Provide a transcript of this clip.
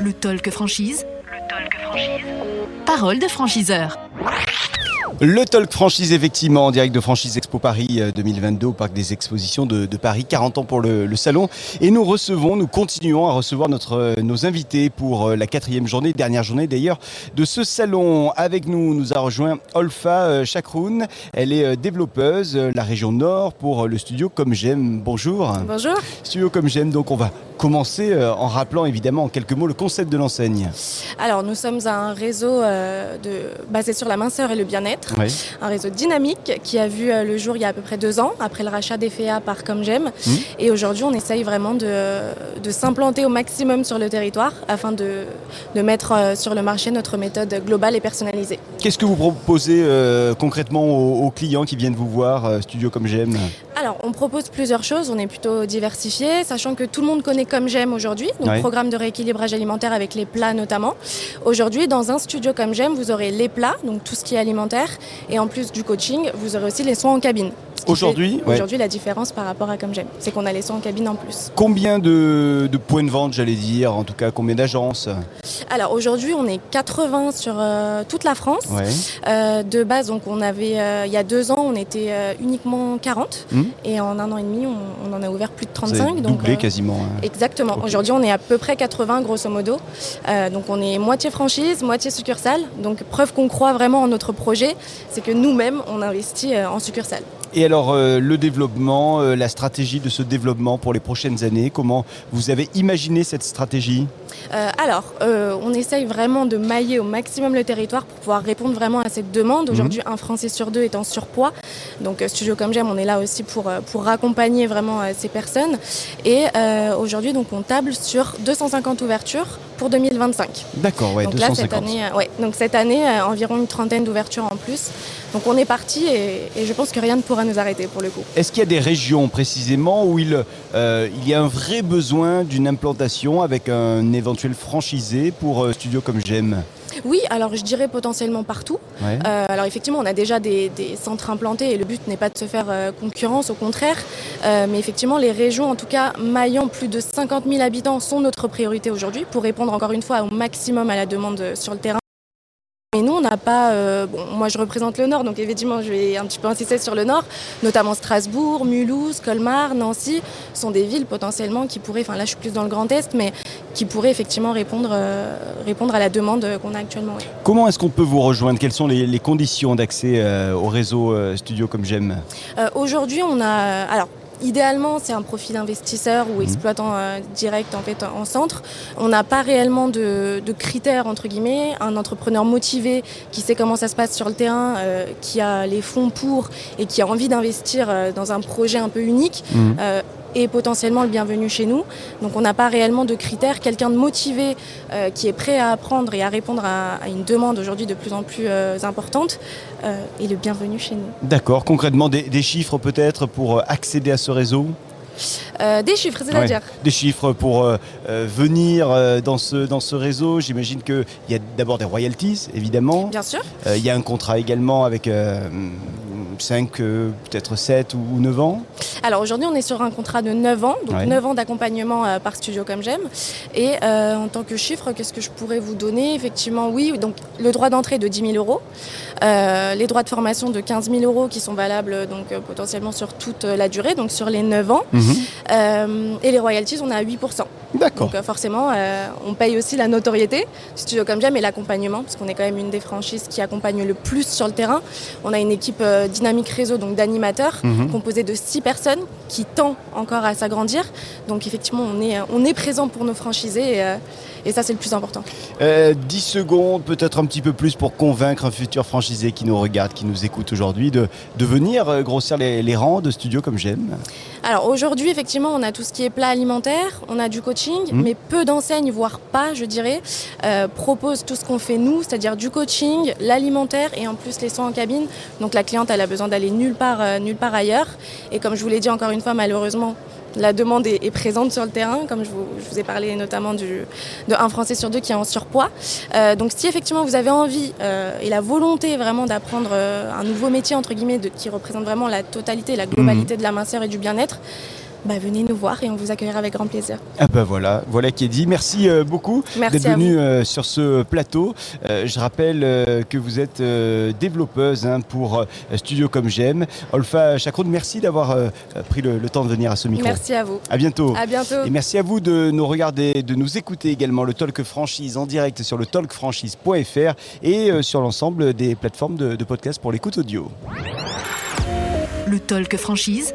Le talk franchise. Le talk franchise. Parole de franchiseur. Le Talk Franchise, effectivement, en direct de Franchise Expo Paris 2022 au Parc des Expositions de, de Paris, 40 ans pour le, le, salon. Et nous recevons, nous continuons à recevoir notre, nos invités pour euh, la quatrième journée, dernière journée d'ailleurs, de ce salon. Avec nous, nous a rejoint Olfa Chakroun. Elle est euh, développeuse, euh, la région Nord, pour le studio Comme J'aime. Bonjour. Bonjour. Studio Comme J'aime, donc on va commencer en rappelant évidemment en quelques mots le concept de l'enseigne. Alors, nous sommes un réseau de, basé sur la minceur et le bien-être. Oui. Un réseau dynamique qui a vu le jour il y a à peu près deux ans, après le rachat d'EFEA par Comme J'aime. Mmh. Et aujourd'hui, on essaye vraiment de, de s'implanter au maximum sur le territoire afin de, de, mettre sur le marché notre méthode globale et personnalisée. Qu'est-ce que vous proposez euh, concrètement aux, aux, clients qui viennent vous voir, euh, Studio Comme J'aime? Alors, on propose plusieurs choses. On est plutôt diversifié, sachant que tout le monde connaît Comme J'aime aujourd'hui, donc programme de rééquilibrage alimentaire avec les plats notamment. Aujourd'hui, dans un studio Comme J'aime, vous aurez les plats, donc tout ce qui est alimentaire, et en plus du coaching, vous aurez aussi les soins en cabine. Aujourd'hui, ouais. aujourd'hui, la différence par rapport à Comme J'aime, c'est qu'on a les soins en cabine en plus. Combien de, de points de vente, j'allais dire, en tout cas, combien d'agences Alors aujourd'hui, on est 80 sur euh, toute la France. Ouais. Euh, de base, donc on avait, euh, il y a deux ans, on était uniquement 40, Mmh. et en un an et demi, on, on en a ouvert plus de Vous avez 35. donc, doublé quasiment. hein. Exactement. Aujourd'hui, on est à peu près 80 grosso modo. Donc on est moitié franchise, moitié succursale. Donc preuve qu'on croit vraiment en notre projet, c'est que nous-mêmes, on investit en succursale. Et alors, euh, le développement, euh, la stratégie de ce développement pour les prochaines années, comment vous avez imaginé cette stratégie? Euh, alors, on essaye vraiment de mailler au maximum le territoire pour pouvoir répondre vraiment à cette demande. Aujourd'hui, un Français sur deux est en surpoids. Donc, Studio Comme J'aime, on est là aussi pour, pour accompagner vraiment ces personnes. Et aujourd'hui, donc, on table sur 250 ouvertures pour 2025. D'accord, ouais, donc 250. là, cette année, ouais, donc cette année, environ une trentaine d'ouvertures en plus. Donc on est parti et, et je pense que rien ne pourra nous arrêter pour le coup. Est-ce qu'il y a des régions précisément où il, euh, il y a un vrai besoin d'une implantation avec un éventuel franchisé pour euh, Studio Comme J'aime? Oui, alors je dirais potentiellement partout. Ouais. Euh, alors effectivement, on a déjà des, des, centres implantés et le but n'est pas de se faire euh, concurrence, au contraire. Euh, mais effectivement, les régions, en tout cas maillant plus de 50 000 habitants, sont notre priorité aujourd'hui pour répondre encore une fois au maximum à la demande sur le terrain. On n'a pas. Euh, bon, moi, je représente le Nord, donc effectivement, je vais un petit peu insister sur le Nord, notamment Strasbourg, Mulhouse, Colmar, Nancy, sont des villes potentiellement qui pourraient. Enfin, là, je suis plus dans le Grand Est, mais qui pourraient effectivement répondre, euh, répondre à la demande qu'on a actuellement. oui. Comment est-ce qu'on peut vous rejoindre? Quelles sont les, les conditions d'accès euh, au réseau Studio Comme J'aime? Aujourd'hui, on a. Alors, Idéalement, c'est un profil investisseur ou exploitant euh, direct en fait en centre. On n'a pas réellement de, de, critères entre guillemets. Un entrepreneur motivé qui sait comment ça se passe sur le terrain, euh, qui a les fonds pour et qui a envie d'investir euh, dans un projet un peu unique. Mhm. Est potentiellement le bienvenu chez nous. Donc on n'a pas réellement de critères. Quelqu'un de motivé euh, qui est prêt à apprendre et à répondre à, à une demande aujourd'hui de plus en plus euh, importante euh, est le bienvenu chez nous. D'accord, concrètement des, des chiffres peut-être pour accéder à ce réseau? Euh, des chiffres, c'est-à-dire ouais, Des chiffres pour euh, euh, venir dans, ce, dans ce réseau. J'imagine qu'il y a d'abord des royalties, évidemment. Bien sûr. Il y a un contrat également avec 5, euh, peut-être 7 ou 9 ans. Alors aujourd'hui, on est sur un contrat de 9 ans, donc Ouais. 9 ans d'accompagnement euh, par studio comme j'aime. Et euh, en tant que chiffre, qu'est-ce que je pourrais vous donner? Effectivement, oui, donc le droit d'entrée de 10 000 euros, euh, les droits de formation de 15 000 euros qui sont valables donc potentiellement sur toute la durée, donc sur les 9 ans. Euh, et les royalties, on est à 8%. D'accord. Donc euh, forcément, euh, on paye aussi la notoriété, studio comme j'aime, et l'accompagnement, parce qu'on est quand même une des franchises qui accompagne le plus sur le terrain. On a une équipe euh, dynamique réseau, donc d'animateurs, Mhm. composée de 6 personnes qui tend encore à s'agrandir. Donc effectivement, on est, on est présent pour nos franchisés, et, euh, et ça c'est le plus important. Euh, 10 secondes, peut-être un petit peu plus pour convaincre un futur franchisé qui nous regarde, qui nous écoute aujourd'hui, de, de venir grossir les, les rangs de studio comme j'aime. Alors aujourd'hui, effectivement, on a tout ce qui est plat alimentaire, on a du coaching, Mhm. mais peu d'enseignes, voire pas, je dirais, euh, proposent tout ce qu'on fait nous, c'est-à-dire du coaching, l'alimentaire et en plus les soins en cabine. Donc la cliente, elle a besoin d'aller nulle part, euh, nulle part ailleurs. Et comme je vous l'ai dit encore une fois, malheureusement, la demande est, est présente sur le terrain, comme je vous, je vous ai parlé notamment du, de un Français sur deux qui est en surpoids. Euh, donc si effectivement vous avez envie euh, et la volonté vraiment d'apprendre euh, un nouveau métier entre guillemets de, qui représente vraiment la totalité, la globalité de la minceur et du bien-être, bah, venez nous voir et on vous accueillera avec grand plaisir. Ah bah voilà, voilà qui est dit. Merci euh, beaucoup d'être venu euh, sur ce plateau. Euh, je rappelle que vous êtes développeuse hein, pour Studio Comme J'aime. Olfa Chacron, merci d'avoir pris le, temps de venir à ce micro. Merci à vous. À bientôt. À bientôt. Et merci à vous de nous regarder, de nous écouter également le Talk Franchise en direct sur le talkfranchise.fr et sur l'ensemble des plateformes de, de podcast pour l'écoute audio. Le Talk Franchise.